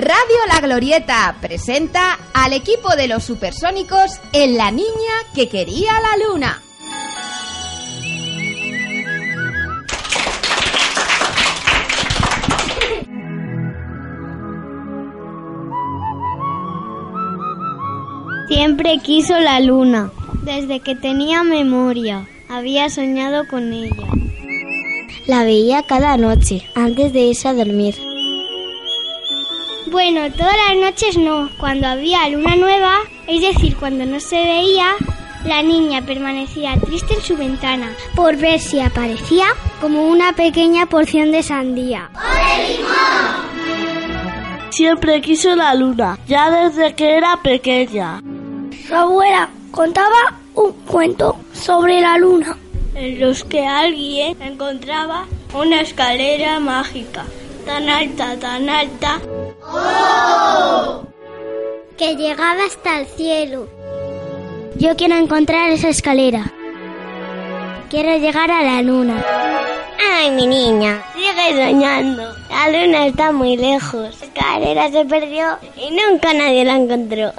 Radio La Glorieta presenta al equipo de los supersónicos en La Niña que quería la luna. Siempre quiso la luna. Desde que tenía memoria, había soñado con ella. La veía cada noche, antes de irse a dormir. Bueno, todas las noches no. Cuando había luna nueva, es decir, cuando no se veía, la niña permanecía triste en su ventana por ver si aparecía como una pequeña porción de sandía. Siempre quiso la luna, ya desde que era pequeña. Su abuela contaba un cuento sobre la luna. En los que alguien encontraba una escalera mágica, tan alta, tan alta, Que llegaba hasta el cielo. Yo quiero encontrar esa escalera. Quiero llegar a la luna. Ay, mi niña, sigue soñando. La luna está muy lejos. La escalera se perdió y nunca nadie la encontró.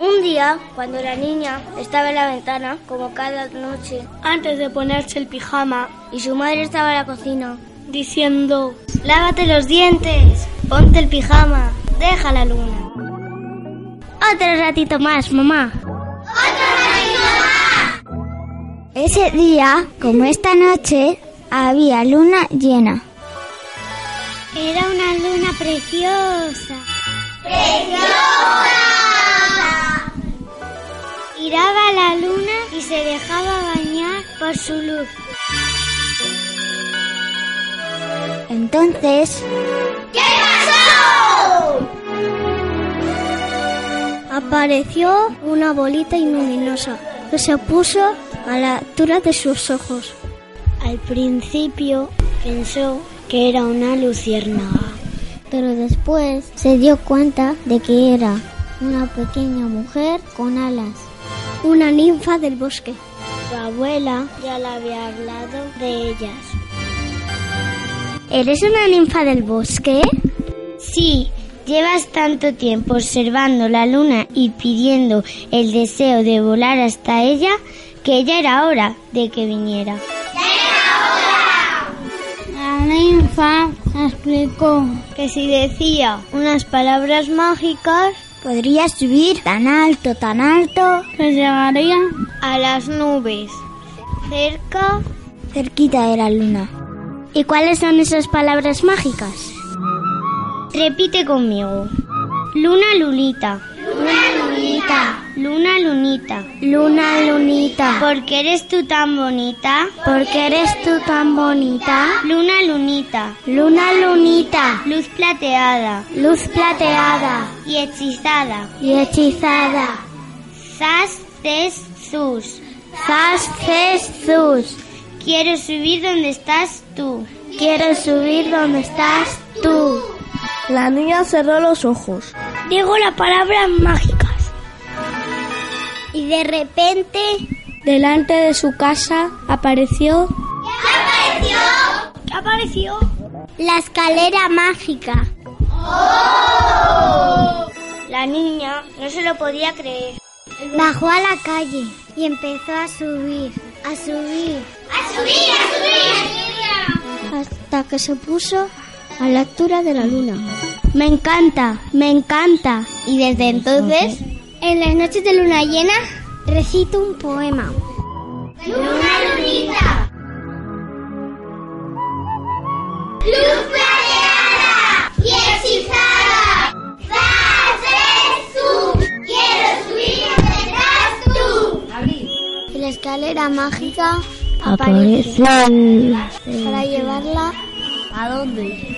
Un día, cuando la niña estaba en la ventana, como cada noche, antes de ponerse el pijama, y su madre estaba en la cocina, diciendo, lávate los dientes, ponte el pijama, deja la luna. Otro ratito más, mamá. Ese día, como esta noche, había luna llena. Era una luna preciosa. Giraba la luna y se dejaba bañar por su luz. Entonces, Apareció una bolita luminosa que se puso a la altura de sus ojos. Al principio pensó que era una luciérnaga, pero después se dio cuenta de que era una pequeña mujer con alas, una ninfa del bosque. Su abuela ya le había hablado de ellas. ¿Eres una ninfa del bosque? Sí, llevas tanto tiempo observando la luna y pidiendo el deseo de volar hasta ella que ya era hora de que viniera. La ninfa explicó que si decía unas palabras mágicas podría subir tan alto, tan alto, que llegaría a las nubes, cerca. cerquita de la luna. ¿Y cuáles son esas palabras mágicas? Repite conmigo. Luna lunita. Luna lunita. Luna lunita. Luna lunita. Porque eres tú tan bonita. Porque eres tú tan bonita. Luna lunita. Luna lunita. Luz plateada. Luz plateada. Y hechizada. Y hechizada. Ces sus. Zas ces sus. Quiero subir donde estás tú. Quiero subir donde estás tú. la niña cerró los ojos. Digo las palabras mágicas. Y de repente, delante de su casa, apareció. ¿Qué apareció? ¿Qué apareció? La escalera mágica. La niña no se lo podía creer. Bajó a la calle y empezó a subir, a subir. ¡A subir, a subir! Hasta que se puso a la altura de la luna. Me encanta, me encanta. Y desde entonces, en las noches de luna llena, recito un poema. Luna lunita. Escalera mágica aparece para llevarla ¿A dónde?